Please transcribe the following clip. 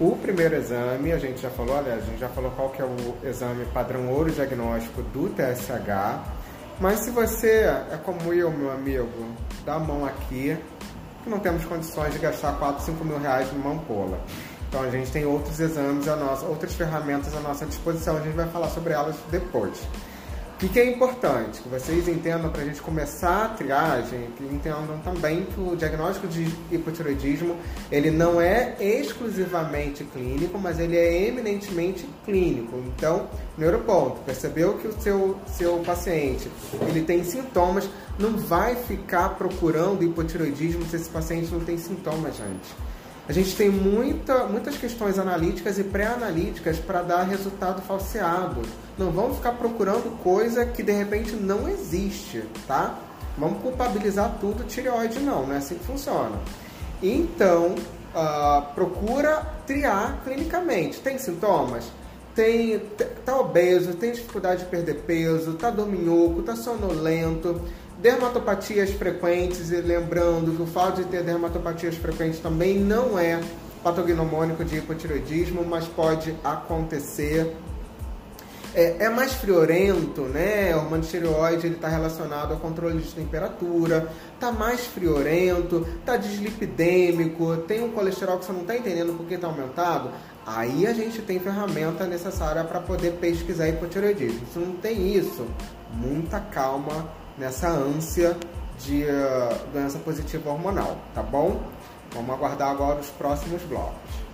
O primeiro exame, a gente já falou, aliás, a gente já falou qual que é o exame padrão ouro diagnóstico do TSH. Mas se você é como eu, meu amigo, dá a mão aqui, que não temos condições de gastar 4, 5 mil reais numa ampola. Então a gente tem outros exames, a nossa, outras ferramentas à nossa disposição, a gente vai falar sobre elas depois. O que, é importante? Que vocês entendam para a gente começar a triagem, que entendam também que o diagnóstico de hipotiroidismo ele não é exclusivamente clínico, mas ele é eminentemente clínico. Então, primeiro ponto, percebeu que o seu, seu paciente ele tem sintomas, não vai ficar procurando hipotiroidismo se esse paciente não tem sintomas antes. A gente tem muita, muitas questões analíticas e pré-analíticas para dar resultado falseado. Não vamos ficar procurando coisa que de repente não existe, tá? Vamos culpabilizar tudo tireoide não, não é assim que funciona. Então, uh, procura triar clinicamente. Tem sintomas? Tem, tá obeso, tem dificuldade de perder peso, tá dorminhoco, tá sonolento, Dermatopatias frequentes, e lembrando que o fato de ter dermatopatias frequentes também não é patognomônico de hipotiroidismo, mas pode acontecer. É, é mais friorento, né? O hormônio tireoide está relacionado ao controle de temperatura, tá mais friorento, tá dislipidêmico, tem um colesterol que você não está entendendo porque está aumentado. Aí a gente tem ferramenta necessária para poder pesquisar hipotireoidismo. Se não tem isso, muita calma nessa ânsia de uh, doença positiva hormonal, tá bom? Vamos aguardar agora os próximos blocos.